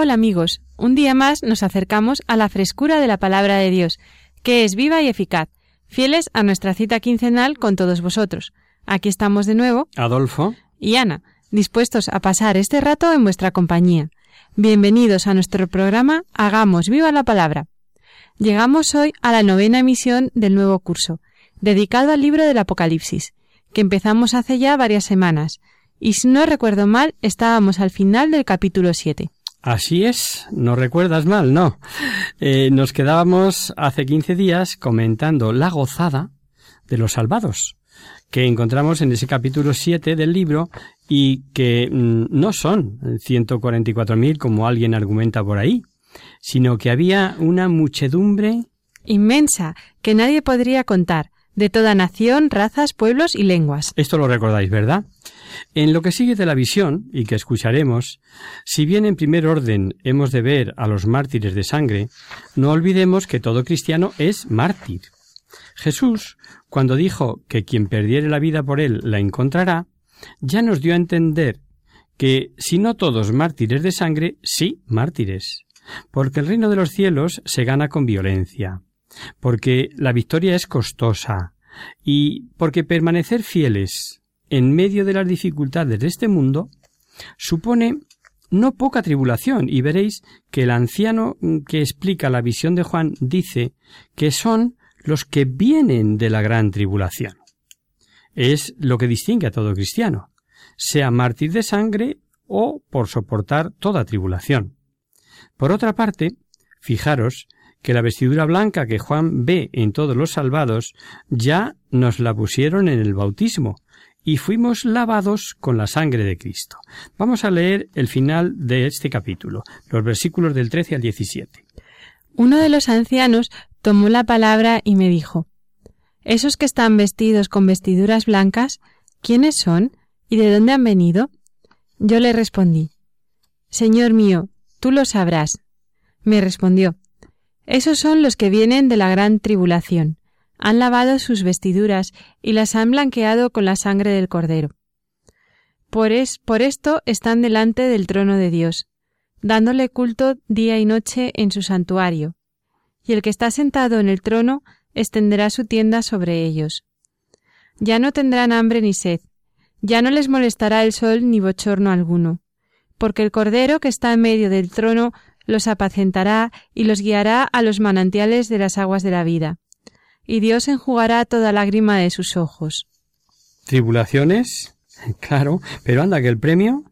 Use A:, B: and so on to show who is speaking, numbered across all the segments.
A: Hola amigos, un día más nos acercamos a la frescura de la palabra de Dios, que es viva y eficaz, fieles a nuestra cita quincenal con todos vosotros. Aquí estamos de nuevo,
B: Adolfo,
A: y Ana, dispuestos a pasar este rato en vuestra compañía. Bienvenidos a nuestro programa Hagamos viva la palabra. Llegamos hoy a la novena emisión del nuevo curso, dedicado al libro del Apocalipsis, que empezamos hace ya varias semanas, y si no recuerdo mal, estábamos al final del capítulo 7.
B: Así es, no recuerdas mal, no. Eh, nos quedábamos hace 15 días comentando la gozada de los salvados, que encontramos en ese capítulo 7 del libro y que mm, no son 144.000 como alguien argumenta por ahí, sino que había una muchedumbre
A: Inmensa, que nadie podría contar, de toda nación, razas, pueblos y lenguas.
B: Esto lo recordáis, ¿verdad? En lo que sigue de la visión, y que escucharemos, si bien en primer orden hemos de ver a los mártires de sangre, no olvidemos que todo cristiano es mártir. Jesús, cuando dijo que quien perdiere la vida por él la encontrará, ya nos dio a entender que si no todos mártires de sangre, sí mártires, porque el reino de los cielos se gana con violencia, porque la victoria es costosa, y porque permanecer fieles en medio de las dificultades de este mundo supone no poca tribulación, y veréis que el anciano que explica la visión de Juan dice que son los que vienen de la gran tribulación. Es lo que distingue a todo cristiano, sea mártir de sangre o por soportar toda tribulación. Por otra parte, fijaros que la vestidura blanca que Juan ve en todos los salvados ya nos la pusieron en el bautismo, y fuimos lavados con la sangre de Cristo. Vamos a leer el final de este capítulo, los versículos del 13 al 17.
A: Uno de los ancianos tomó la palabra y me dijo Esos que están vestidos con vestiduras blancas, ¿quiénes son y de dónde han venido? Yo le respondí Señor mío, tú lo sabrás. Me respondió Esos son los que vienen de la gran tribulación. Han lavado sus vestiduras y las han blanqueado con la sangre del Cordero. Por, es, por esto están delante del trono de Dios, dándole culto día y noche en su santuario. Y el que está sentado en el trono extenderá su tienda sobre ellos. Ya no tendrán hambre ni sed, ya no les molestará el sol ni bochorno alguno, porque el Cordero que está en medio del trono los apacentará y los guiará a los manantiales de las aguas de la vida y Dios enjugará toda lágrima de sus ojos.
B: Tribulaciones, claro, pero anda que el premio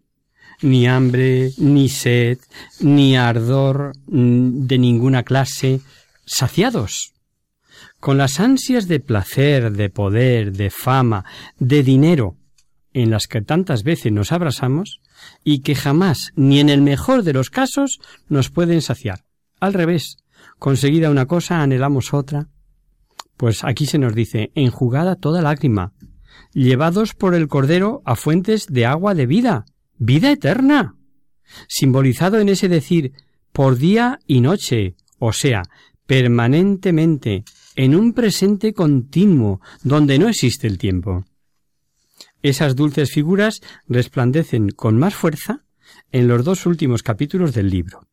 B: ni hambre, ni sed, ni ardor mm, de ninguna clase, saciados. Con las ansias de placer, de poder, de fama, de dinero, en las que tantas veces nos abrazamos, y que jamás, ni en el mejor de los casos, nos pueden saciar. Al revés, conseguida una cosa, anhelamos otra, pues aquí se nos dice enjugada toda lágrima, llevados por el Cordero a fuentes de agua de vida, vida eterna, simbolizado en ese decir por día y noche, o sea, permanentemente, en un presente continuo, donde no existe el tiempo. Esas dulces figuras resplandecen con más fuerza en los dos últimos capítulos del libro.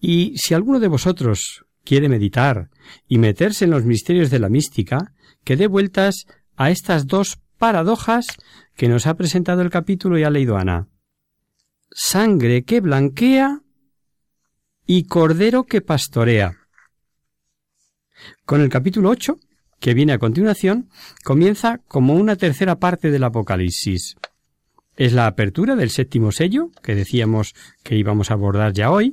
B: Y si alguno de vosotros quiere meditar y meterse en los misterios de la mística, que dé vueltas a estas dos paradojas que nos ha presentado el capítulo y ha leído Ana. Sangre que blanquea y Cordero que pastorea. Con el capítulo 8, que viene a continuación, comienza como una tercera parte del Apocalipsis. Es la apertura del séptimo sello, que decíamos que íbamos a abordar ya hoy,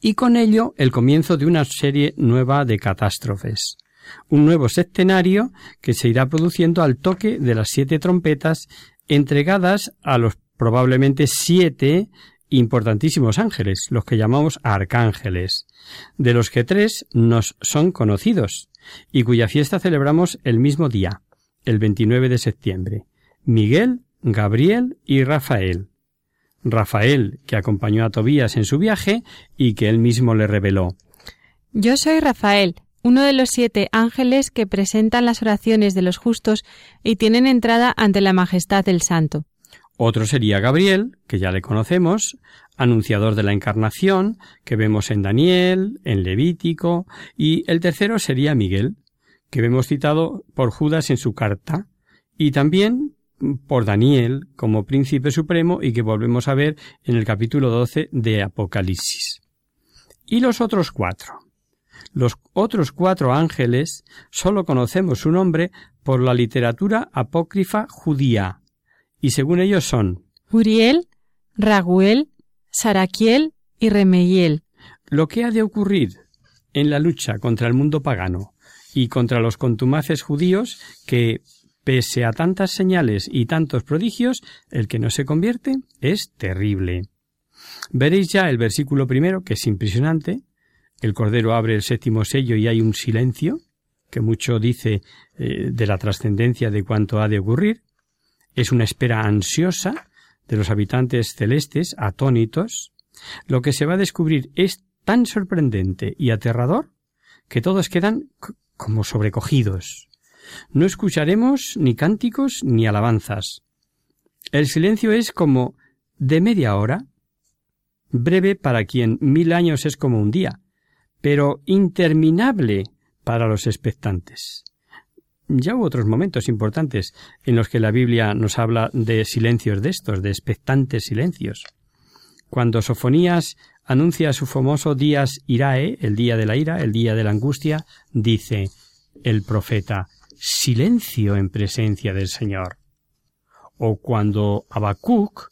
B: y con ello el comienzo de una serie nueva de catástrofes. Un nuevo septenario que se irá produciendo al toque de las siete trompetas entregadas a los probablemente siete importantísimos ángeles, los que llamamos arcángeles, de los que tres nos son conocidos, y cuya fiesta celebramos el mismo día, el 29 de septiembre. Miguel, Gabriel y Rafael. Rafael, que acompañó a Tobías en su viaje y que él mismo le reveló.
A: Yo soy Rafael, uno de los siete ángeles que presentan las oraciones de los justos y tienen entrada ante la majestad del Santo.
B: Otro sería Gabriel, que ya le conocemos, anunciador de la encarnación, que vemos en Daniel, en Levítico, y el tercero sería Miguel, que vemos citado por Judas en su carta, y también por Daniel como príncipe supremo y que volvemos a ver en el capítulo 12 de Apocalipsis. Y los otros cuatro. Los otros cuatro ángeles solo conocemos su nombre por la literatura apócrifa judía, y según ellos son
A: Uriel, Raguel, Saraquiel y Remeiel.
B: Lo que ha de ocurrir en la lucha contra el mundo pagano y contra los contumaces judíos que Pese a tantas señales y tantos prodigios, el que no se convierte es terrible. Veréis ya el versículo primero, que es impresionante. El Cordero abre el séptimo sello y hay un silencio, que mucho dice eh, de la trascendencia de cuanto ha de ocurrir. Es una espera ansiosa de los habitantes celestes, atónitos. Lo que se va a descubrir es tan sorprendente y aterrador que todos quedan como sobrecogidos. No escucharemos ni cánticos ni alabanzas. El silencio es como de media hora, breve para quien mil años es como un día, pero interminable para los expectantes. Ya hubo otros momentos importantes en los que la Biblia nos habla de silencios de estos, de expectantes silencios. Cuando Sofonías anuncia su famoso días irae, el día de la ira, el día de la angustia, dice el profeta silencio en presencia del Señor. O cuando Habacuc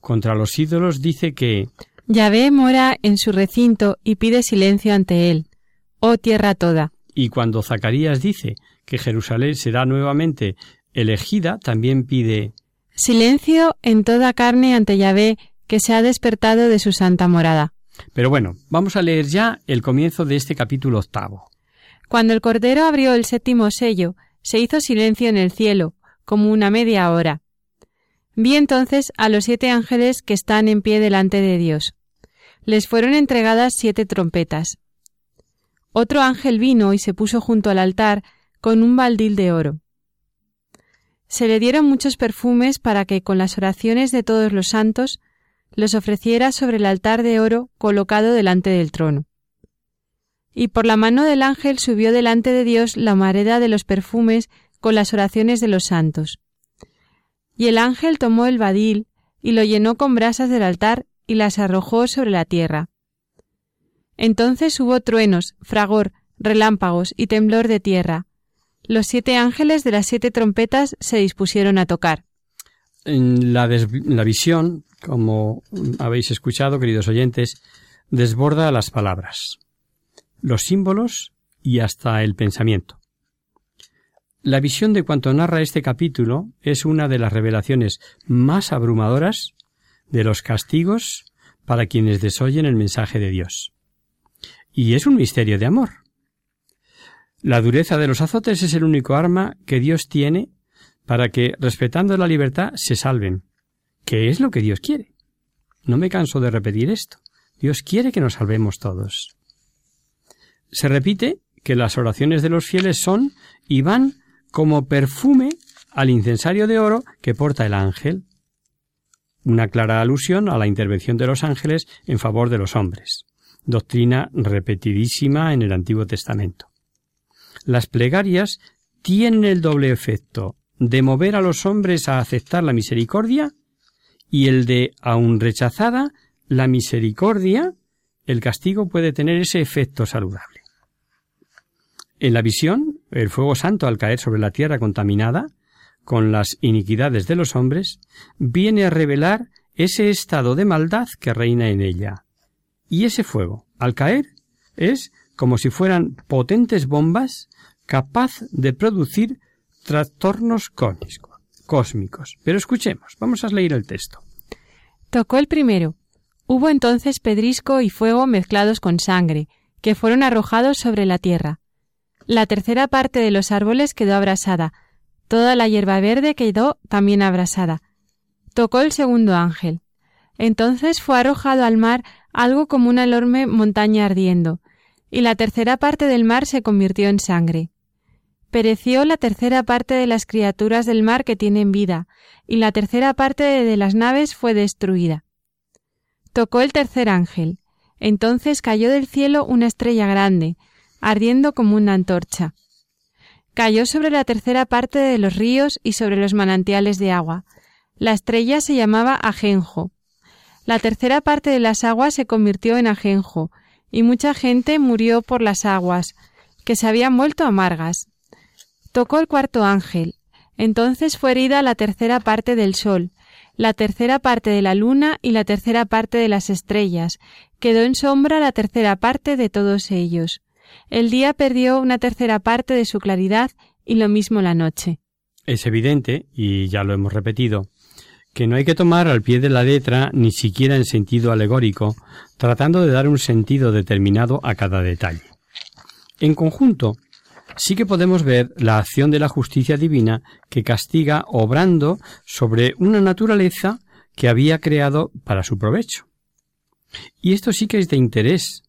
B: contra los ídolos dice que
A: Yahvé mora en su recinto y pide silencio ante él, oh tierra toda.
B: Y cuando Zacarías dice que Jerusalén será nuevamente elegida, también pide
A: Silencio en toda carne ante Yahvé que se ha despertado de su santa morada.
B: Pero bueno, vamos a leer ya el comienzo de este capítulo octavo.
A: Cuando el Cordero abrió el séptimo sello, se hizo silencio en el cielo, como una media hora. Vi entonces a los siete ángeles que están en pie delante de Dios. Les fueron entregadas siete trompetas. Otro ángel vino y se puso junto al altar con un baldil de oro. Se le dieron muchos perfumes para que con las oraciones de todos los santos los ofreciera sobre el altar de oro colocado delante del trono y por la mano del ángel subió delante de Dios la mareda de los perfumes con las oraciones de los santos. Y el ángel tomó el badil y lo llenó con brasas del altar y las arrojó sobre la tierra. Entonces hubo truenos, fragor, relámpagos y temblor de tierra. Los siete ángeles de las siete trompetas se dispusieron a tocar.
B: En la, la visión, como habéis escuchado, queridos oyentes, desborda las palabras los símbolos y hasta el pensamiento. La visión de cuanto narra este capítulo es una de las revelaciones más abrumadoras de los castigos para quienes desoyen el mensaje de Dios. Y es un misterio de amor. La dureza de los azotes es el único arma que Dios tiene para que, respetando la libertad, se salven, que es lo que Dios quiere. No me canso de repetir esto. Dios quiere que nos salvemos todos. Se repite que las oraciones de los fieles son y van como perfume al incensario de oro que porta el ángel. Una clara alusión a la intervención de los ángeles en favor de los hombres, doctrina repetidísima en el Antiguo Testamento. Las plegarias tienen el doble efecto de mover a los hombres a aceptar la misericordia y el de, aun rechazada, la misericordia el castigo puede tener ese efecto saludable. En la visión, el fuego santo al caer sobre la tierra contaminada, con las iniquidades de los hombres, viene a revelar ese estado de maldad que reina en ella. Y ese fuego, al caer, es como si fueran potentes bombas capaz de producir trastornos cósmicos. Pero escuchemos, vamos a leer el texto.
A: Tocó el primero. Hubo entonces pedrisco y fuego mezclados con sangre, que fueron arrojados sobre la tierra. La tercera parte de los árboles quedó abrasada, toda la hierba verde quedó también abrasada. Tocó el segundo ángel. Entonces fue arrojado al mar algo como una enorme montaña ardiendo, y la tercera parte del mar se convirtió en sangre. Pereció la tercera parte de las criaturas del mar que tienen vida, y la tercera parte de las naves fue destruida. Tocó el tercer ángel. Entonces cayó del cielo una estrella grande, ardiendo como una antorcha. Cayó sobre la tercera parte de los ríos y sobre los manantiales de agua. La estrella se llamaba Ajenjo. La tercera parte de las aguas se convirtió en ajenjo, y mucha gente murió por las aguas, que se habían vuelto amargas. Tocó el cuarto ángel. Entonces fue herida la tercera parte del sol, la tercera parte de la luna y la tercera parte de las estrellas. Quedó en sombra la tercera parte de todos ellos. El día perdió una tercera parte de su claridad y lo mismo la noche.
B: Es evidente, y ya lo hemos repetido, que no hay que tomar al pie de la letra ni siquiera en sentido alegórico, tratando de dar un sentido determinado a cada detalle. En conjunto, sí que podemos ver la acción de la justicia divina que castiga obrando sobre una naturaleza que había creado para su provecho. Y esto sí que es de interés,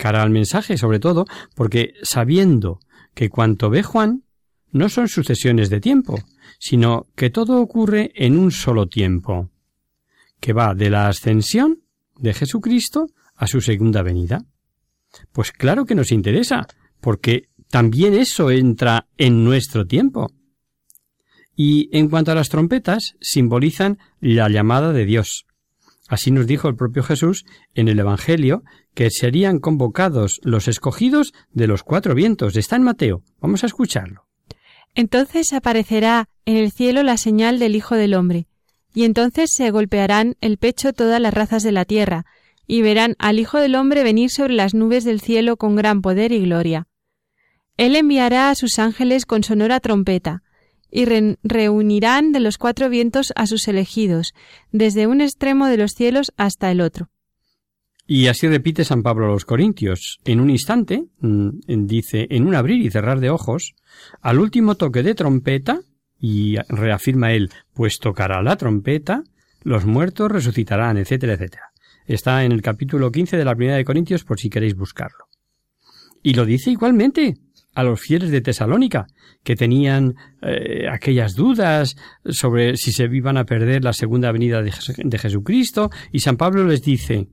B: cara al mensaje, sobre todo, porque sabiendo que cuanto ve Juan no son sucesiones de tiempo, sino que todo ocurre en un solo tiempo, que va de la ascensión de Jesucristo a su segunda venida. Pues claro que nos interesa, porque también eso entra en nuestro tiempo. Y en cuanto a las trompetas, simbolizan la llamada de Dios. Así nos dijo el propio Jesús en el Evangelio que serían convocados los escogidos de los cuatro vientos. Está en Mateo. Vamos a escucharlo.
A: Entonces aparecerá en el cielo la señal del Hijo del Hombre, y entonces se golpearán el pecho todas las razas de la tierra, y verán al Hijo del Hombre venir sobre las nubes del cielo con gran poder y gloria. Él enviará a sus ángeles con sonora trompeta, y reunirán de los cuatro vientos a sus elegidos, desde un extremo de los cielos hasta el otro.
B: Y así repite San Pablo a los Corintios. En un instante, mm, dice, en un abrir y cerrar de ojos, al último toque de trompeta, y reafirma él, pues tocará la trompeta, los muertos resucitarán, etcétera, etcétera. Está en el capítulo 15 de la primera de Corintios por si queréis buscarlo. Y lo dice igualmente a los fieles de Tesalónica, que tenían eh, aquellas dudas sobre si se iban a perder la segunda venida de, de Jesucristo, y San Pablo les dice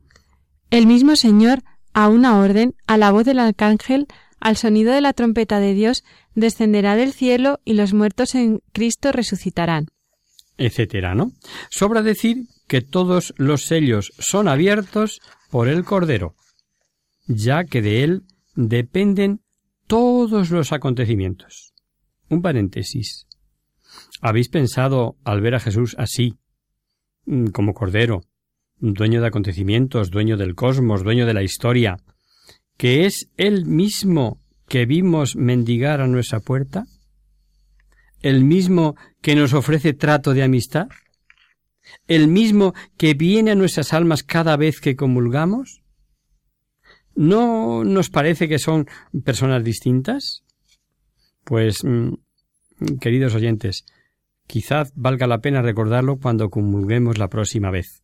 A: El mismo Señor, a una orden, a la voz del arcángel, al sonido de la trompeta de Dios, descenderá del cielo y los muertos en Cristo resucitarán.
B: Etcétera, ¿no? Sobra decir que todos los sellos son abiertos por el Cordero, ya que de él dependen todos los acontecimientos. Un paréntesis. ¿Habéis pensado al ver a Jesús así, mm, como Cordero, dueño de acontecimientos, dueño del cosmos, dueño de la historia, que es Él mismo que vimos mendigar a nuestra puerta? ¿El mismo que nos ofrece trato de amistad? ¿El mismo que viene a nuestras almas cada vez que comulgamos? ¿No nos parece que son personas distintas? Pues, mm, queridos oyentes, quizás valga la pena recordarlo cuando comulguemos la próxima vez.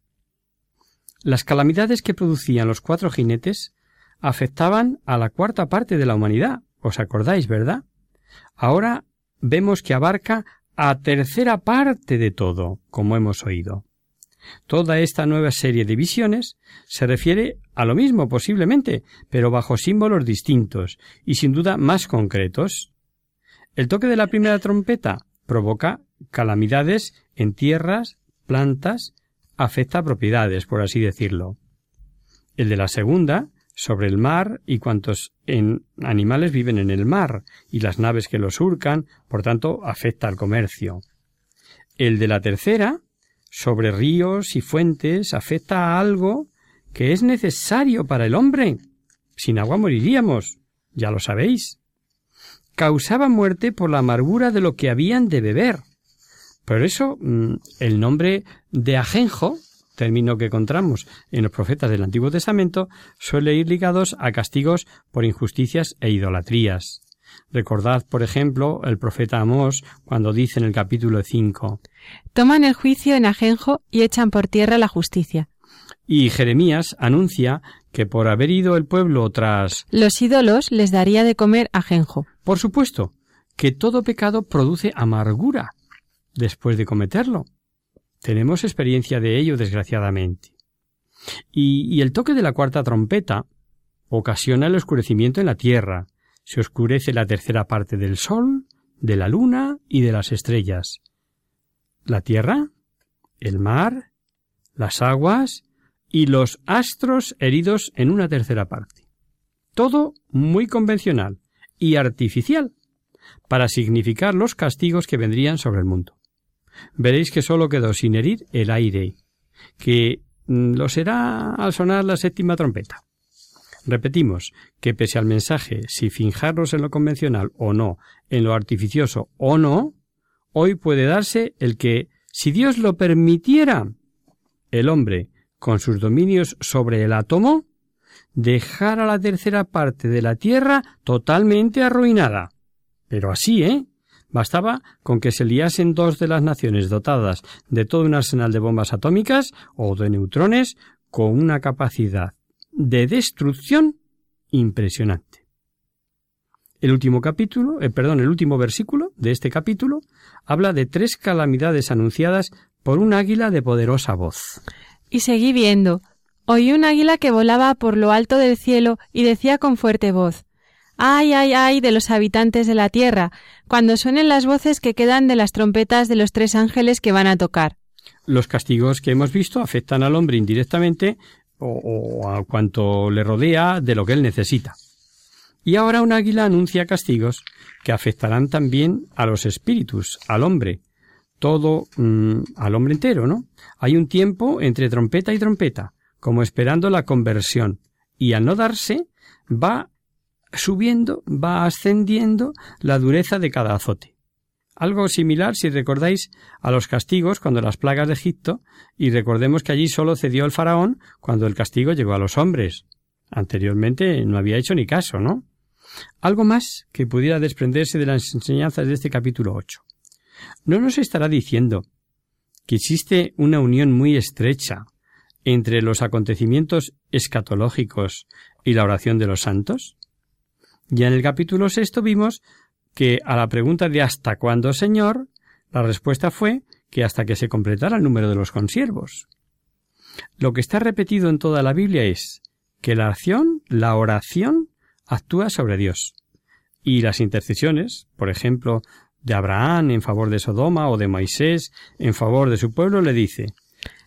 B: Las calamidades que producían los cuatro jinetes afectaban a la cuarta parte de la humanidad. ¿Os acordáis, verdad? Ahora vemos que abarca a tercera parte de todo, como hemos oído. Toda esta nueva serie de visiones se refiere a lo mismo posiblemente, pero bajo símbolos distintos y sin duda más concretos. El toque de la primera trompeta provoca calamidades en tierras, plantas, afecta propiedades, por así decirlo. El de la segunda sobre el mar y cuantos en animales viven en el mar y las naves que lo surcan, por tanto, afecta al comercio. El de la tercera, sobre ríos y fuentes, afecta a algo que es necesario para el hombre. Sin agua moriríamos, ya lo sabéis. Causaba muerte por la amargura de lo que habían de beber. Por eso, mm, el nombre de ajenjo término que encontramos en los profetas del Antiguo Testamento, suele ir ligados a castigos por injusticias e idolatrías. Recordad, por ejemplo, el profeta Amós cuando dice en el capítulo 5
A: Toman el juicio en ajenjo y echan por tierra la justicia.
B: Y Jeremías anuncia que por haber ido el pueblo tras
A: los ídolos les daría de comer ajenjo.
B: Por supuesto, que todo pecado produce amargura después de cometerlo. Tenemos experiencia de ello, desgraciadamente. Y, el toque de la cuarta trompeta ocasiona el oscurecimiento en la tierra. Se oscurece la tercera parte del sol, de la luna y de las estrellas. La tierra, el mar, las aguas y los astros heridos en una tercera parte. Todo muy convencional y artificial para significar los castigos que vendrían sobre el mundo veréis que sólo quedó sin herir el aire, que mm, lo será al sonar la séptima trompeta. Repetimos que pese al mensaje, si finjarnos en lo convencional o no, en lo artificioso o no, hoy puede darse el que, si Dios lo permitiera, el hombre, con sus dominios sobre el átomo, dejara la tercera parte de la Tierra totalmente arruinada. Pero así, ¿eh? Bastaba con que se liasen dos de las naciones dotadas de todo un arsenal de bombas atómicas o de neutrones con una capacidad de destrucción impresionante. El último capítulo, eh, perdón, el último versículo de este capítulo habla de tres calamidades anunciadas por un águila de poderosa voz.
A: Y seguí viendo. Oí un águila que volaba por lo alto del cielo y decía con fuerte voz Ay, ay, ay de los habitantes de la tierra, cuando suenen las voces que quedan de las trompetas de los tres ángeles que van a tocar.
B: Los castigos que hemos visto afectan al hombre indirectamente o, a cuanto le rodea de lo que él necesita. Y ahora un águila anuncia castigos que afectarán también a los espíritus, al hombre, todo mm, al hombre entero, ¿no? Hay un tiempo entre trompeta y trompeta, como esperando la conversión, y al no darse, va subiendo, va ascendiendo la dureza de cada azote. Algo similar, si recordáis, a los castigos cuando las plagas de Egipto, y recordemos que allí solo cedió el faraón cuando el castigo llegó a los hombres. Anteriormente no había hecho ni caso, ¿no? Algo más que pudiera desprenderse de las enseñanzas de este capítulo 8. ¿No nos estará diciendo que existe una unión muy estrecha entre los acontecimientos escatológicos y la oración de los santos? Ya en el capítulo sexto vimos que a la pregunta de ¿hasta cuándo, Señor? la respuesta fue que hasta que se completara el número de los consiervos. Lo que está repetido en toda la Biblia es que la acción, la oración, actúa sobre Dios. Y las intercesiones, por ejemplo, de Abraham en favor de Sodoma o de Moisés en favor de su pueblo, le dice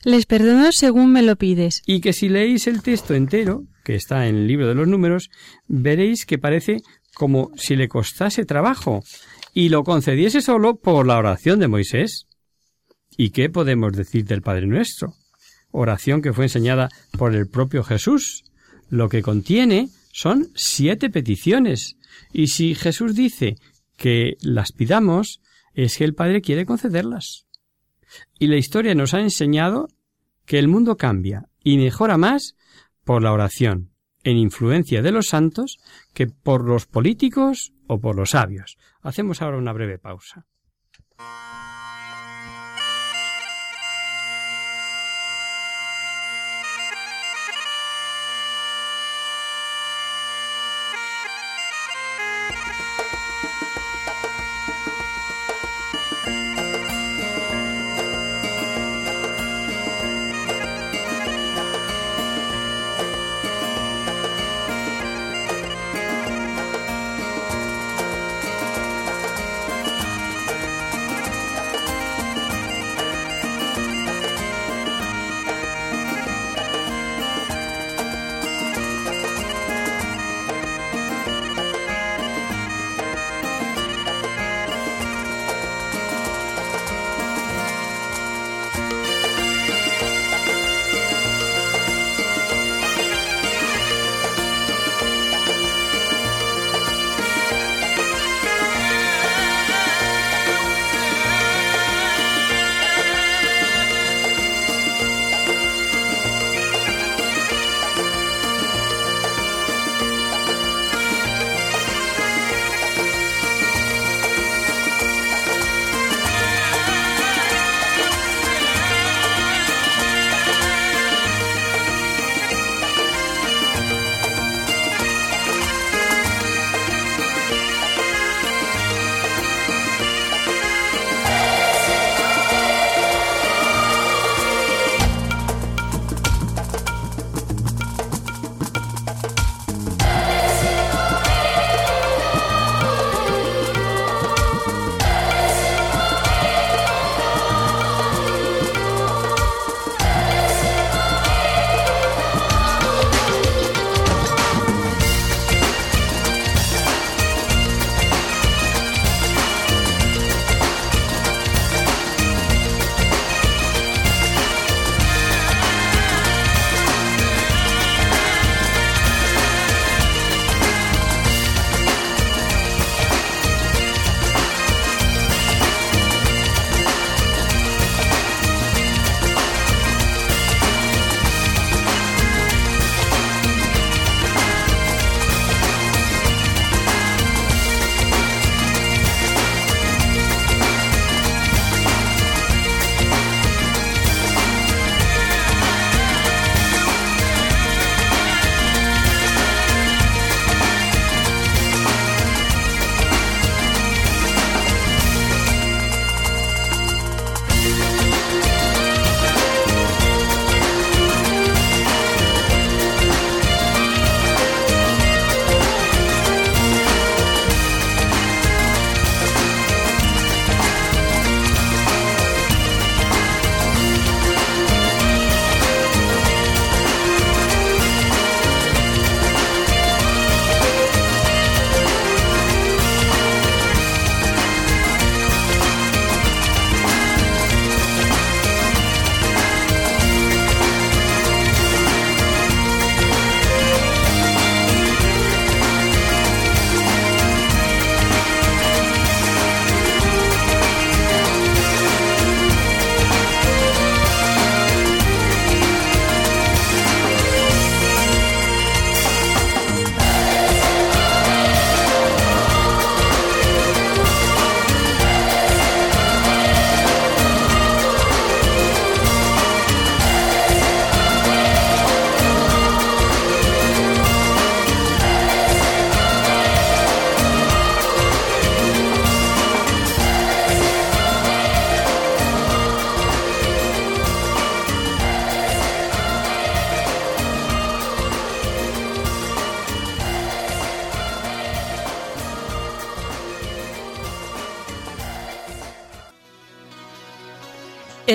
A: Les perdono según me lo pides.
B: Y que si leéis el texto entero, que está en el libro de los números, veréis que parece como si le costase trabajo y lo concediese solo por la oración de Moisés. ¿Y qué podemos decir del Padre Nuestro? Oración que fue enseñada por el propio Jesús. Lo que contiene son siete peticiones. Y si Jesús dice que las pidamos, es que el Padre quiere concederlas. Y la historia nos ha enseñado que el mundo cambia y mejora más por la oración, en influencia de los santos, que por los políticos o por los sabios. Hacemos ahora una breve pausa.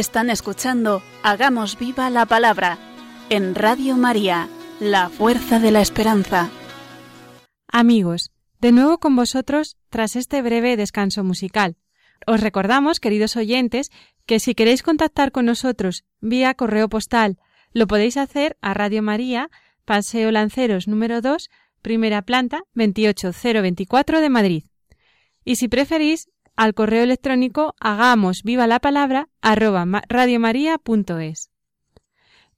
C: Están escuchando Hagamos viva la palabra en Radio María, la fuerza de la esperanza.
A: Amigos, de nuevo con vosotros tras este breve descanso musical. Os recordamos, queridos oyentes, que si queréis contactar con nosotros vía correo postal, lo podéis hacer a Radio María, Paseo Lanceros número 2, primera planta, 28024 de Madrid. Y si preferís, al correo electrónico hagamos viva la palabra arroba radiomaria.es.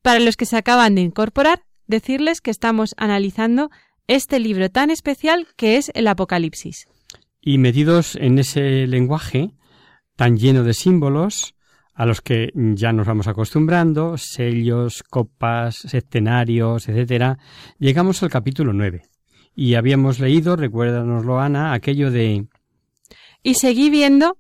A: Para los que se acaban de incorporar, decirles que estamos analizando este libro tan especial que es el Apocalipsis.
B: Y metidos en ese lenguaje tan lleno de símbolos, a los que ya nos vamos acostumbrando, sellos, copas, escenarios, etcétera, llegamos al capítulo 9. Y habíamos leído, recuérdanoslo Ana, aquello de
A: y seguí viendo,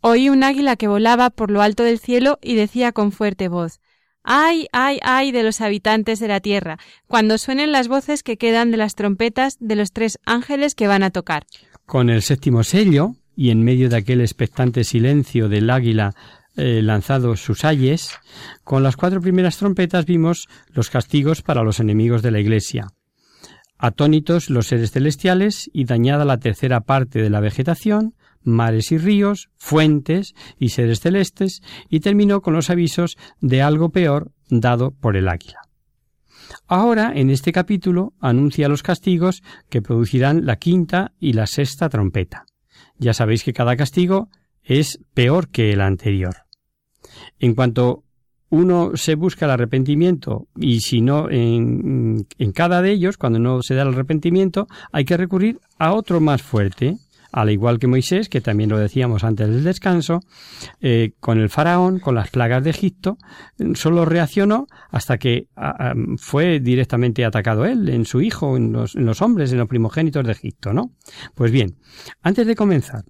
A: oí un águila que volaba por lo alto del cielo y decía con fuerte voz Ay, ay, ay de los habitantes de la tierra, cuando suenen las voces que quedan de las trompetas de los tres ángeles que van a tocar.
B: Con el séptimo sello, y en medio de aquel expectante silencio del águila eh, lanzado sus ayes, con las cuatro primeras trompetas vimos los castigos para los enemigos de la Iglesia. Atónitos los seres celestiales y dañada la tercera parte de la vegetación, mares y ríos, fuentes y seres celestes, y terminó con los avisos de algo peor dado por el águila. Ahora, en este capítulo, anuncia los castigos que producirán la quinta y la sexta trompeta. Ya sabéis que cada castigo es peor que el anterior. En cuanto uno se busca el arrepentimiento y si no en, cada de ellos, cuando no se da el arrepentimiento, hay que recurrir a otro más fuerte, al igual que Moisés, que también lo decíamos antes del descanso, eh, con el faraón, con las plagas de Egipto, solo reaccionó hasta que fue directamente atacado él, en su hijo, en los, en los hombres, en los primogénitos de Egipto, ¿no? Pues bien, antes de comenzar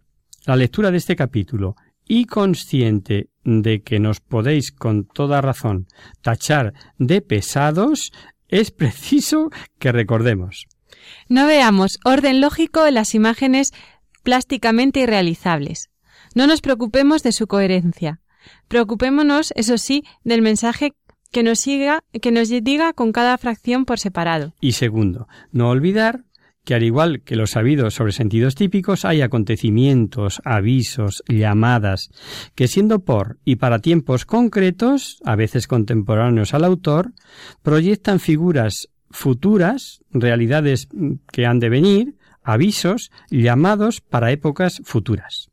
B: la lectura de este capítulo y consciente de que nos podéis con toda razón tachar de pesados, es preciso que recordemos.
A: No veamos orden lógico en las imágenes plásticamente irrealizables. No nos preocupemos de su coherencia. Preocupémonos, eso sí, del mensaje que nos siga, que nos diga con cada fracción por separado.
B: Y segundo, no olvidar que al igual que los sabidos sobre sentidos típicos, hay acontecimientos, avisos, llamadas, que siendo por y para tiempos concretos, a veces contemporáneos al autor, proyectan figuras futuras, realidades que han de venir, avisos, llamados para épocas futuras.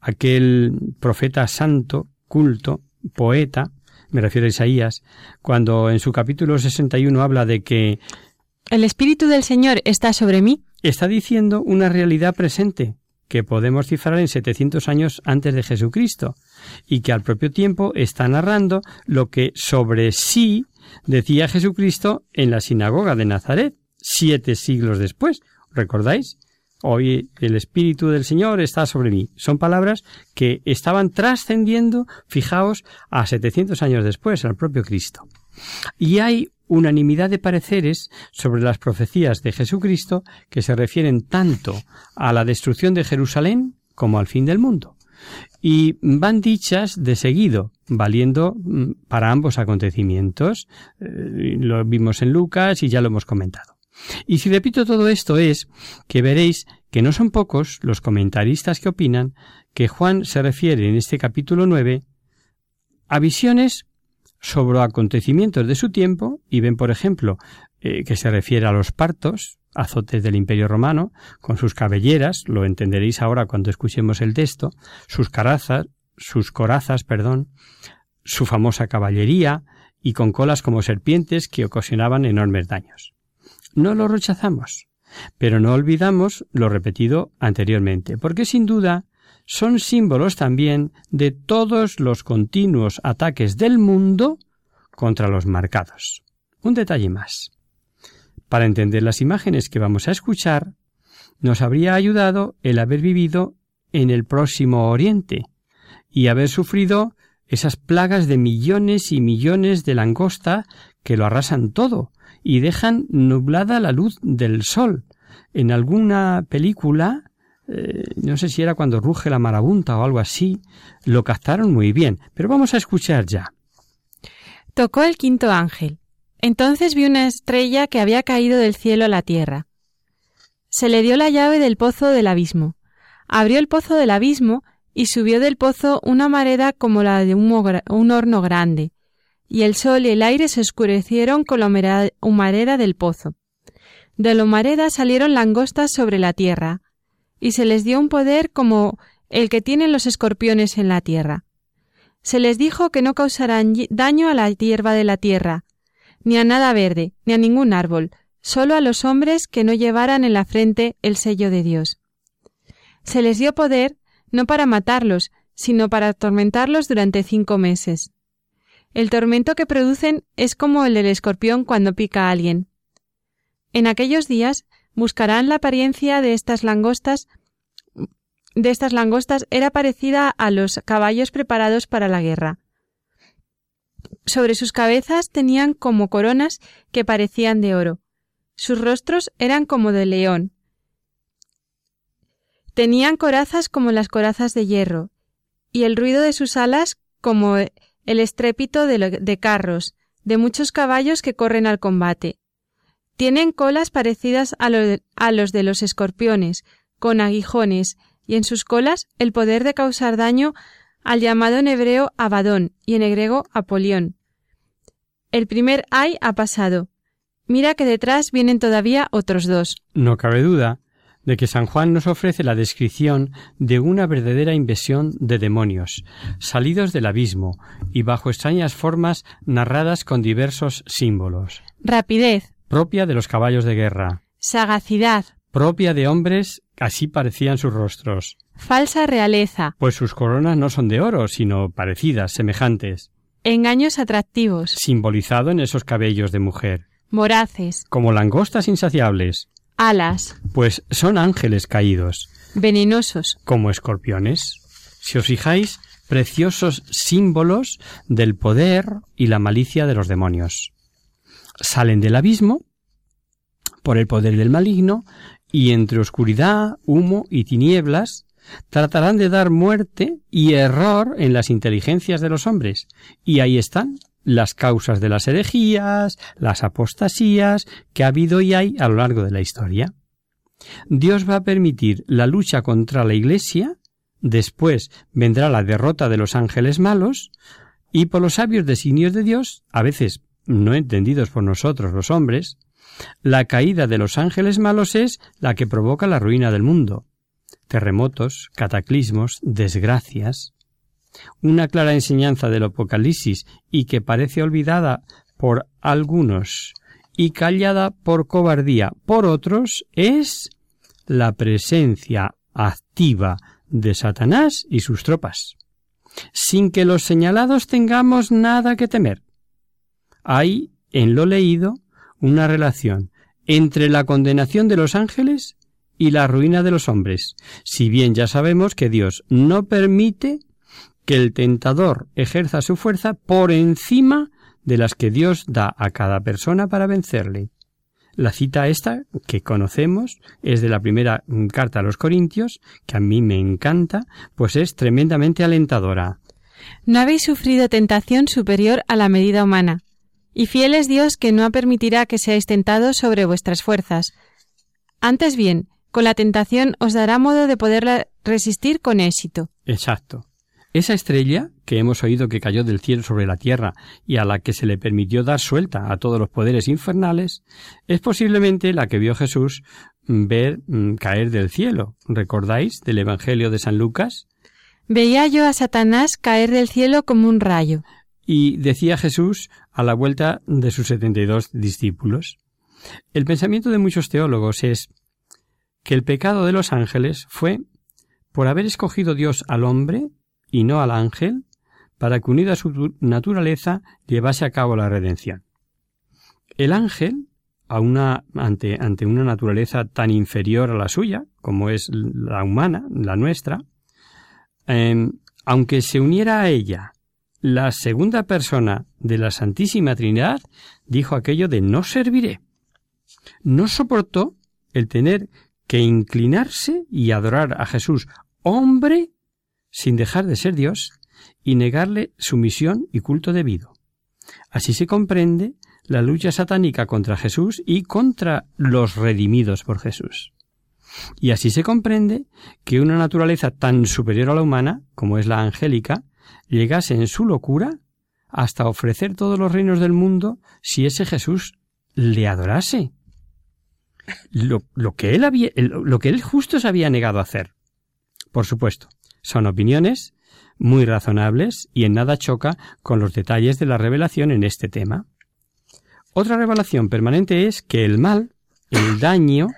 B: Aquel profeta santo, culto, poeta, me refiero a Isaías, cuando en su capítulo 61 habla de que
A: el Espíritu del Señor está sobre mí,
B: está diciendo una realidad presente que podemos cifrar en 700 años antes de Jesucristo y que al propio tiempo está narrando lo que sobre sí decía Jesucristo en la sinagoga de Nazaret, siete siglos después, ¿Recordáis? Hoy el Espíritu del Señor está sobre mí. Son palabras que estaban trascendiendo, fijaos, a 700 años después, al propio Cristo. Y hay unanimidad de pareceres sobre las profecías de Jesucristo que se refieren tanto a la destrucción de Jerusalén como al fin del mundo. Y van dichas de seguido, valiendo mm, para ambos acontecimientos. Eh, lo vimos en Lucas y ya lo hemos comentado. Y si repito todo esto es que veréis que no son pocos los comentaristas que opinan que Juan se refiere en este capítulo 9 a visiones sobre acontecimientos de su tiempo y ven, por ejemplo, eh, que se refiere a los partos, azotes del Imperio Romano, con sus cabelleras, lo entenderéis ahora cuando escuchemos el texto, sus carazas, sus corazas, perdón, su famosa caballería y con colas como serpientes que ocasionaban enormes daños. No lo rechazamos, pero no olvidamos lo repetido anteriormente, porque sin duda son símbolos también de todos los continuos ataques del mundo contra los marcados. Un detalle más. Para entender las imágenes que vamos a escuchar, nos habría ayudado el haber vivido en el próximo Oriente y haber sufrido esas plagas de millones y millones de langosta que lo arrasan todo y dejan nublada la luz del sol. En alguna película eh, no sé si era cuando ruge la marabunta o algo así, lo captaron muy bien, pero vamos a escuchar ya.
A: Tocó el quinto ángel. Entonces vi una estrella que había caído del cielo a la tierra. Se le dio la llave del pozo del abismo. Abrió el pozo del abismo y subió del pozo una mareda como la de un, horno grande, y el sol y el aire se oscurecieron con la humareda del pozo. De la humareda salieron langostas sobre la tierra, y se les dio un poder como el que tienen los escorpiones en la tierra. Se les dijo que no causarán daño a la hierba de la tierra, ni a nada verde, ni a ningún árbol, solo a los hombres que no llevaran en la frente el sello de Dios. Se les dio poder no para matarlos, sino para atormentarlos durante cinco meses. El tormento que producen es como el del escorpión cuando pica a alguien. En aquellos días buscarán la apariencia de estas langostas de estas langostas era parecida a los caballos preparados para la guerra. Sobre sus cabezas tenían como coronas que parecían de oro. Sus rostros eran como de león. Tenían corazas como las corazas de hierro, y el ruido de sus alas como el estrépito de, carros, de muchos caballos que corren al combate. Tienen colas parecidas a, a los de los escorpiones, con aguijones, y en sus colas el poder de causar daño al llamado en hebreo Abadón y en griego Apolión. El primer ay ha pasado. Mira que detrás vienen todavía otros dos.
B: No cabe duda de que San Juan nos ofrece la descripción de una verdadera invasión de demonios, salidos del abismo y bajo extrañas formas narradas con diversos símbolos.
A: Rapidez.
B: Propia de los caballos de guerra.
A: Sagacidad.
B: Propia de hombres, así parecían sus rostros.
A: Falsa realeza.
B: Pues sus coronas no son de oro, sino parecidas, semejantes.
A: Engaños atractivos.
B: Simbolizado en esos cabellos de mujer.
A: Moraces.
B: Como langostas insaciables
A: alas.
B: Pues son ángeles caídos.
A: Venenosos.
B: Como escorpiones. Si os fijáis, preciosos símbolos del poder y la malicia de los demonios. Salen del abismo por el poder del maligno y entre oscuridad, humo y tinieblas tratarán de dar muerte y error en las inteligencias de los hombres. Y ahí están, las causas de las herejías, las apostasías que ha habido y hay a lo largo de la historia. Dios va a permitir la lucha contra la Iglesia, después vendrá la derrota de los ángeles malos, y por los sabios designios de Dios, a veces no entendidos por nosotros los hombres, la caída de los ángeles malos es la que provoca la ruina del mundo. Terremotos, cataclismos, desgracias, una clara enseñanza del Apocalipsis y que parece olvidada por algunos y callada por cobardía por otros es la presencia activa de Satanás y sus tropas, sin que los señalados tengamos nada que temer. Hay, en lo leído, una relación entre la condenación de los ángeles y la ruina de los hombres, si bien ya sabemos que Dios no permite que el tentador ejerza su fuerza por encima de las que Dios da a cada persona para vencerle. La cita esta, que conocemos, es de la primera carta a los Corintios, que a mí me encanta, pues es tremendamente alentadora.
A: No habéis sufrido tentación superior a la medida humana, y fiel es Dios que no permitirá que seáis tentados sobre vuestras fuerzas. Antes bien, con la tentación os dará modo de poderla resistir con éxito.
B: Exacto. Esa estrella, que hemos oído que cayó del cielo sobre la tierra y a la que se le permitió dar suelta a todos los poderes infernales, es posiblemente la que vio Jesús ver mm, caer del cielo. ¿Recordáis del Evangelio de San Lucas?
A: Veía yo a Satanás caer del cielo como un rayo.
B: Y decía Jesús a la vuelta de sus setenta y dos discípulos. El pensamiento de muchos teólogos es que el pecado de los ángeles fue por haber escogido Dios al hombre y no al ángel, para que unido a su naturaleza llevase a cabo la redención. El ángel, ante, ante una naturaleza tan inferior a la suya, como es la humana, la nuestra, em, aunque se uniera a ella la segunda persona de la Santísima Trinidad, dijo aquello de no serviré. No soportó el tener que inclinarse y adorar a Jesús hombre sin dejar de ser Dios y negarle sumisión y culto debido. Así se comprende la lucha satánica contra Jesús y contra los redimidos por Jesús. Y así se comprende que una naturaleza tan superior a la humana, como es la angélica, llegase en su locura hasta ofrecer todos los reinos del mundo si ese Jesús le adorase. Lo, que él había, lo que él justo se había negado a hacer. Por supuesto, son opiniones muy razonables y en nada choca con los detalles de la revelación en este tema. Otra revelación permanente es que el mal, el daño,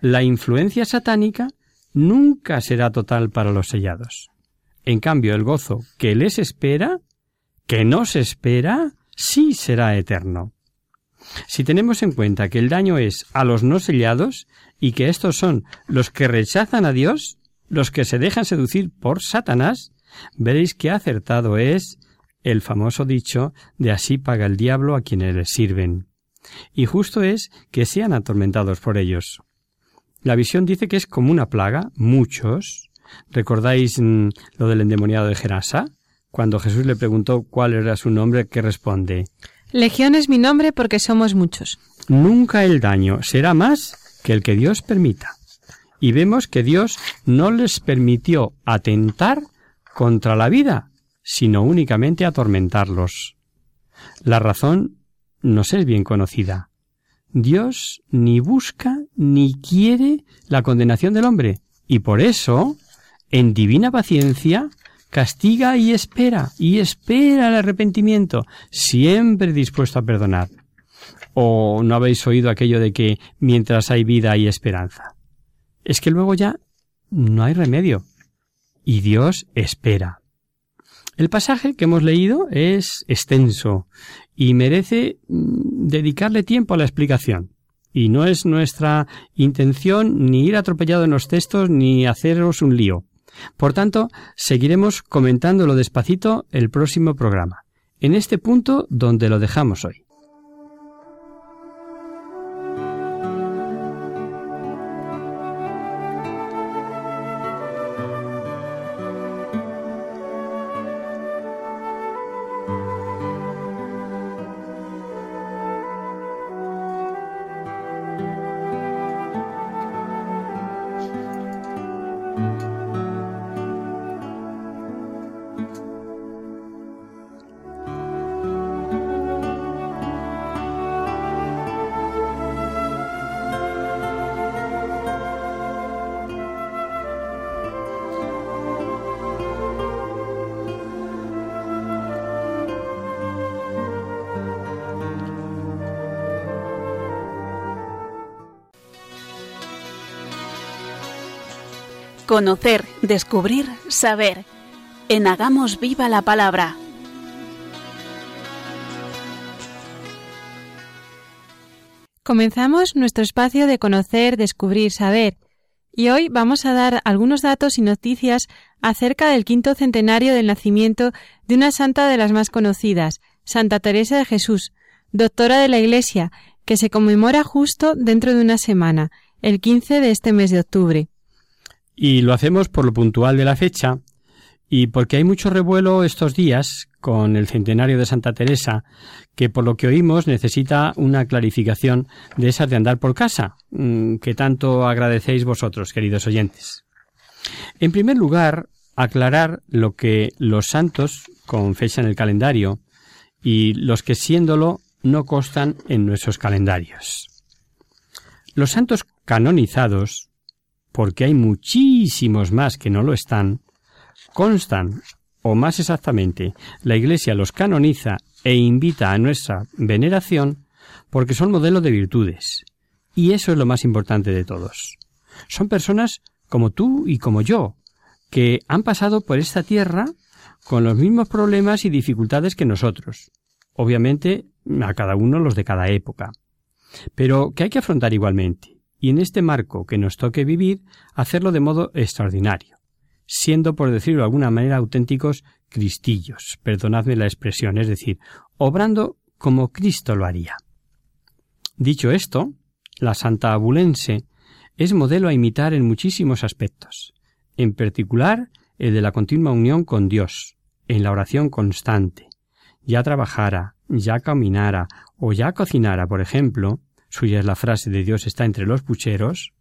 B: la influencia satánica nunca será total para los sellados. En cambio, el gozo que les espera, que no se espera, sí será eterno. Si tenemos en cuenta que el daño es a los no sellados y que estos son los que rechazan a Dios, los que se dejan seducir por Satanás, veréis que acertado es el famoso dicho de así paga el diablo a quienes les sirven. Y justo es que sean atormentados por ellos. La visión dice que es como una plaga, muchos. ¿Recordáis mm, lo del endemoniado de Gerasa? Cuando Jesús le preguntó cuál era su nombre, ¿qué responde?
A: Legión es mi nombre porque somos muchos.
B: Nunca el daño será más que el que Dios permita. Y vemos que Dios no les permitió atentar contra la vida, sino únicamente atormentarlos. La razón nos es bien conocida. Dios ni busca ni quiere la condenación del hombre, y por eso, en divina paciencia, castiga y espera, y espera el arrepentimiento, siempre dispuesto a perdonar. ¿O no habéis oído aquello de que mientras hay vida hay esperanza? Es que luego ya no hay remedio, y Dios espera. El pasaje que hemos leído es extenso y merece mm, dedicarle tiempo a la explicación. Y no es nuestra intención ni ir atropellado en los textos ni haceros un lío. Por tanto, seguiremos comentándolo despacito el próximo programa, en este punto donde lo dejamos hoy.
C: Conocer, descubrir, saber. En Hagamos Viva la Palabra.
A: Comenzamos nuestro espacio de conocer, descubrir, saber. Y hoy vamos a dar algunos datos y noticias acerca del quinto centenario del nacimiento de una santa de las más conocidas, Santa Teresa de Jesús, doctora de la Iglesia, que se conmemora justo dentro de una semana, el 15 de este mes de octubre.
B: Y lo hacemos por lo puntual de la fecha y porque hay mucho revuelo estos días con el centenario de Santa Teresa, que por lo que oímos necesita una clarificación de esas de andar por casa, mm, que tanto agradecéis vosotros, queridos oyentes. En primer lugar, aclarar lo que los santos con fecha en el calendario y los que siéndolo no constan en nuestros calendarios. Los santos canonizados porque hay muchísimos más que no lo están, constan, o más exactamente, la Iglesia los canoniza e invita a nuestra veneración porque son modelo de virtudes. Y eso es lo más importante de todos. Son personas como tú y como yo, que han pasado por esta tierra con los mismos problemas y dificultades que nosotros. Obviamente, a cada uno los de cada época. Pero que hay que afrontar igualmente y en este marco que nos toque vivir, hacerlo de modo extraordinario, siendo, por decirlo de alguna manera, auténticos cristillos, perdonadme la expresión, es decir, obrando como Cristo lo haría. Dicho esto, la Santa Abulense es modelo a imitar en muchísimos aspectos, en particular el de la continua unión con Dios, en la oración constante. Ya trabajara, ya caminara o ya cocinara, por ejemplo, suya es la frase de Dios está entre los pucheros,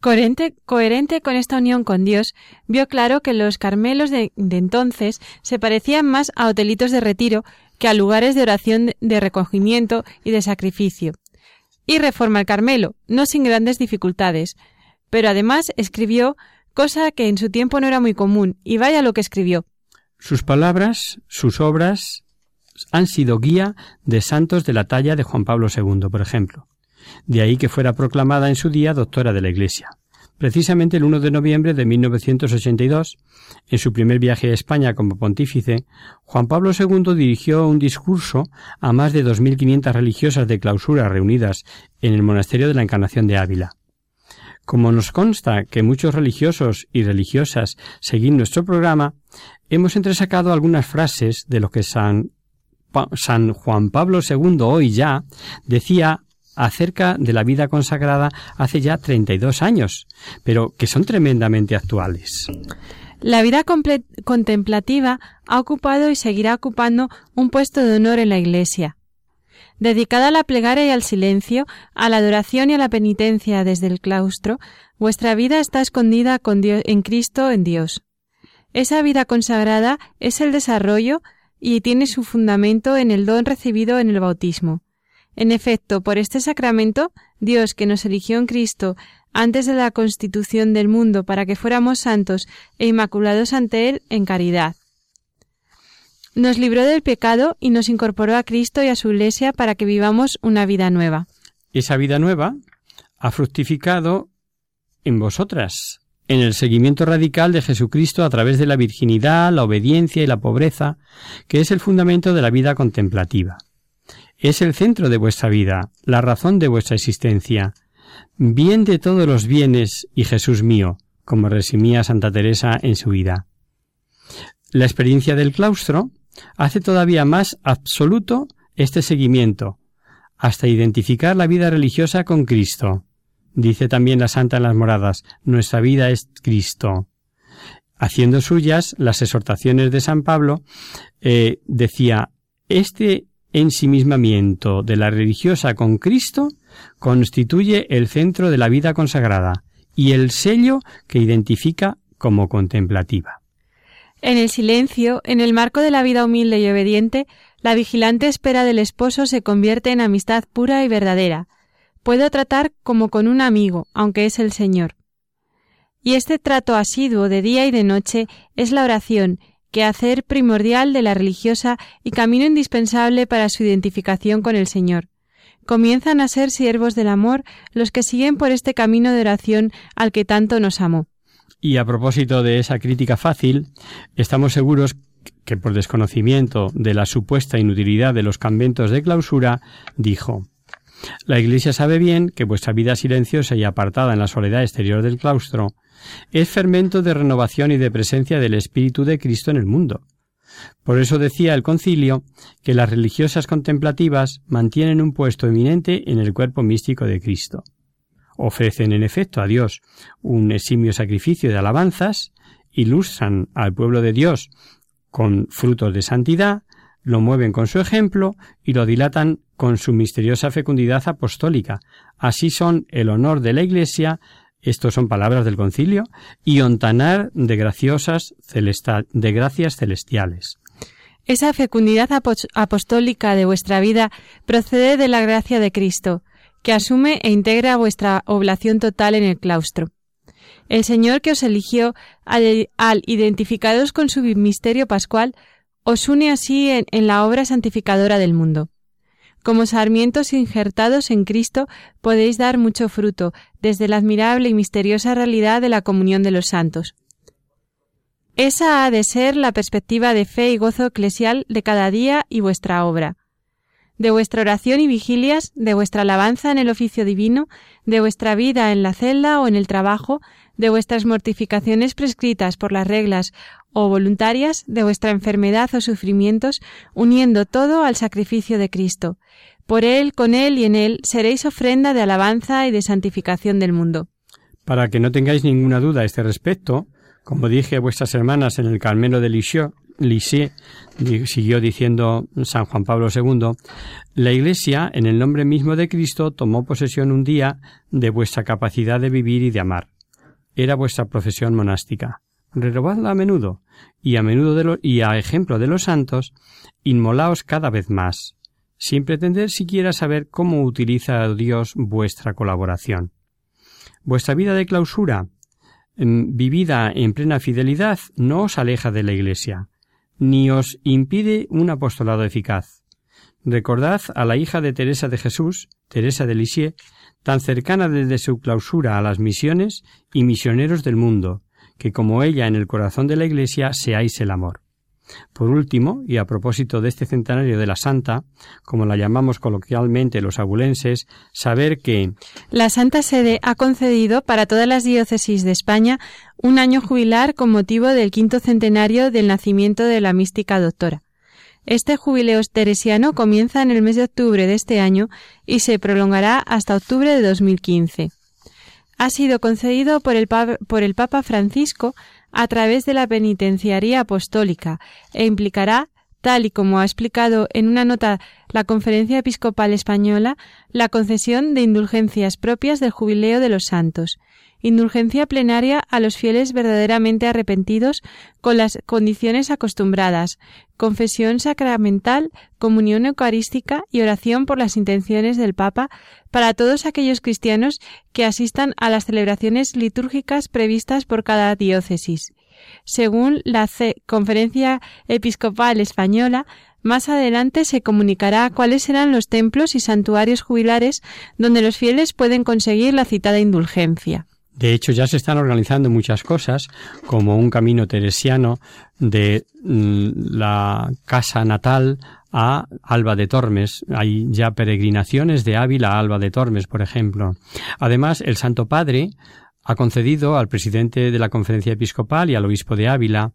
A: Coherente, coherente, con esta unión con Dios, vio claro que los Carmelos de, de, entonces se parecían más a hotelitos de retiro que a lugares de oración de recogimiento y de sacrificio. Y reforma el Carmelo, no sin grandes dificultades, pero además escribió cosa que en su tiempo no era muy común, y vaya lo que escribió.
B: Sus palabras, sus obras, han sido guía de santos de la talla de Juan Pablo II, por ejemplo. De ahí que fuera proclamada en su día doctora de la Iglesia. Precisamente el 1 de noviembre de 1982, en su primer viaje a España como pontífice, Juan Pablo II dirigió un discurso a más de 2.500 religiosas de clausura reunidas en el monasterio de la Encarnación de Ávila. Como nos consta que muchos religiosos y religiosas seguían nuestro programa, hemos entresacado algunas frases de lo que San, San Juan Pablo II hoy ya decía acerca de la vida consagrada hace ya 32 años, pero que son tremendamente actuales.
A: La vida contemplativa ha ocupado y seguirá ocupando un puesto de honor en la Iglesia. Dedicada a la plegaria y al silencio, a la adoración y a la penitencia desde el claustro, vuestra vida está escondida con Dios, en Cristo en Dios. Esa vida consagrada es el desarrollo y tiene su fundamento en el don recibido en el bautismo. En efecto, por este sacramento, Dios, que nos eligió en Cristo antes de la constitución del mundo para que fuéramos santos e inmaculados ante Él en caridad. Nos libró del pecado y nos incorporó a Cristo y a su Iglesia para que vivamos una vida nueva.
B: Esa vida nueva ha fructificado en vosotras, en el seguimiento radical de Jesucristo a través de la virginidad, la obediencia y la pobreza, que es el fundamento de la vida contemplativa. Es el centro de vuestra vida, la razón de vuestra existencia, bien de todos los bienes y Jesús mío, como resumía Santa Teresa en su vida. La experiencia del claustro hace todavía más absoluto este seguimiento, hasta identificar la vida religiosa con Cristo. Dice también la Santa en las Moradas, nuestra vida es Cristo. Haciendo suyas las exhortaciones de San Pablo, eh, decía, este ensimismamiento de la religiosa con Cristo constituye el centro de la vida consagrada y el sello que identifica como contemplativa.
A: En el silencio, en el marco de la vida humilde y obediente, la vigilante espera del esposo se convierte en amistad pura y verdadera. Puedo tratar como con un amigo, aunque es el Señor. Y este trato asiduo de día y de noche es la oración, que hacer primordial de la religiosa y camino indispensable para su identificación con el Señor. Comienzan a ser siervos del amor los que siguen por este camino de oración al que tanto nos amó.
B: Y a propósito de esa crítica fácil, estamos seguros que por desconocimiento de la supuesta inutilidad de los conventos de clausura, dijo La Iglesia sabe bien que vuestra vida silenciosa y apartada en la soledad exterior del claustro es fermento de renovación y de presencia del Espíritu de Cristo en el mundo. Por eso decía el concilio que las religiosas contemplativas mantienen un puesto eminente en el cuerpo místico de Cristo. Ofrecen en efecto a Dios un eximio sacrificio de alabanzas, ilustran al pueblo de Dios con frutos de santidad, lo mueven con su ejemplo y lo dilatan con su misteriosa fecundidad apostólica. Así son el honor de la Iglesia, estos son palabras del concilio, y ontanar de graciosas de gracias celestiales.
A: Esa fecundidad apostólica de vuestra vida procede de la gracia de Cristo, que asume e integra vuestra oblación total en el claustro. El Señor que os eligió al, identificaros con su misterio pascual, os une así en la obra santificadora del mundo. Como sarmientos injertados en Cristo podéis dar mucho fruto, desde la admirable y misteriosa realidad de la comunión de los santos. Esa ha de ser la perspectiva de fe y gozo eclesial de cada día y vuestra obra. De vuestra oración y vigilias, de vuestra alabanza en el oficio divino, de vuestra vida en la celda o en el trabajo, de vuestras mortificaciones prescritas por las reglas o voluntarias, de vuestra enfermedad o sufrimientos, uniendo todo al sacrificio de Cristo, Por Él, con Él y en Él seréis ofrenda de alabanza y de santificación del mundo.
B: Para que no tengáis ninguna duda a este respecto, como dije a vuestras hermanas en el Carmelo de Lisieux, siguió diciendo San Juan Pablo II, la Iglesia, en el nombre mismo de Cristo, tomó posesión un día de vuestra capacidad de vivir y de amar. Era vuestra profesión monástica. Renovadla a menudo, y a menudo y a ejemplo de los santos, inmolaos cada vez más, sin pretender siquiera saber cómo utiliza Dios vuestra colaboración. Vuestra vida de clausura, em, vivida en plena fidelidad, no os aleja de la Iglesia, ni os impide un apostolado eficaz. Recordad a la hija de Teresa de Jesús, Teresa de Lisieux, tan cercana desde su clausura a las misiones y misioneros del mundo, que como ella en el corazón de la Iglesia seáis el amor. Por último, y a propósito de este centenario de la Santa, como la llamamos coloquialmente los abulenses, saber que
A: la Santa Sede ha concedido para todas las diócesis de España un año jubilar con motivo del quinto centenario del nacimiento de la mística doctora. Este jubileo teresiano comienza en el mes de octubre de este año y se prolongará hasta octubre de 2015. Ha sido concedido por el, por el Papa Francisco a través de la penitenciaría apostólica e implicará, tal y como ha explicado en una nota la Conferencia Episcopal Española, la concesión de indulgencias propias del Jubileo de los Santos, indulgencia plenaria a los fieles verdaderamente arrepentidos con las condiciones acostumbradas, confesión sacramental, comunión eucarística y oración por las intenciones del Papa para todos aquellos cristianos que asistan a las celebraciones litúrgicas previstas por cada diócesis. Según la Conferencia Episcopal Española, más adelante se comunicará cuáles serán los templos y santuarios jubilares donde los fieles pueden conseguir la citada indulgencia.
B: De hecho, ya se están organizando muchas cosas, como un camino teresiano de mm, la casa natal a Alba de Tormes. Hay ya peregrinaciones de Ávila a Alba de Tormes, por ejemplo. Además, el Santo Padre ha concedido al presidente de la Conferencia Episcopal y al obispo de Ávila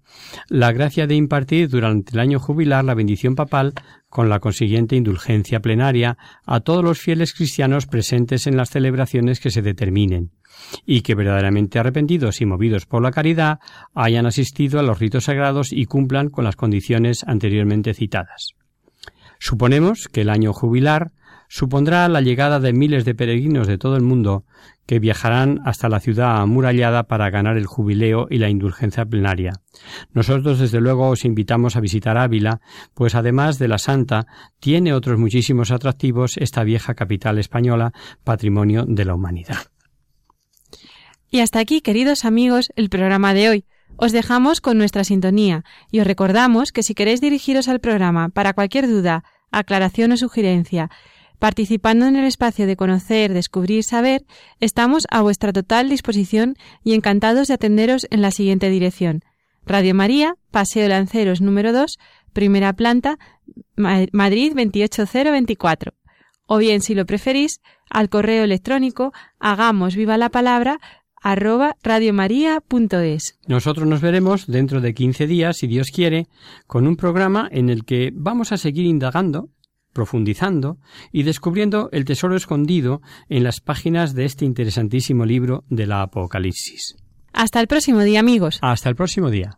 B: la gracia de impartir durante el año jubilar la bendición papal con la consiguiente indulgencia plenaria a todos los fieles cristianos presentes en las celebraciones que se determinen y que verdaderamente arrepentidos y movidos por la caridad hayan asistido a los ritos sagrados y cumplan con las condiciones anteriormente citadas. Suponemos que el año jubilar supondrá la llegada de miles de peregrinos de todo el mundo que viajarán hasta la ciudad amurallada para ganar el jubileo y la indulgencia plenaria. Nosotros desde luego os invitamos a visitar Ávila, pues además de la Santa, tiene otros muchísimos atractivos esta vieja capital española, patrimonio de la humanidad.
A: Y hasta aquí, queridos amigos, el programa de hoy. Os dejamos con nuestra sintonía y os recordamos que si queréis dirigiros al programa para cualquier duda, aclaración o sugerencia, participando en el espacio de conocer, descubrir, saber, estamos a vuestra total disposición y encantados de atenderos en la siguiente dirección. Radio María, Paseo Lanceros número 2, primera planta, Madrid 28024. O bien, si lo preferís, al correo electrónico hagamos viva la palabra arroba radiomaria.es.
B: Nosotros nos veremos dentro de 15 días, si Dios quiere, con un programa en el que vamos a seguir indagando, profundizando y descubriendo el tesoro escondido en las páginas de este interesantísimo libro de la Apocalipsis.
A: Hasta el próximo día, amigos.
B: Hasta el próximo día.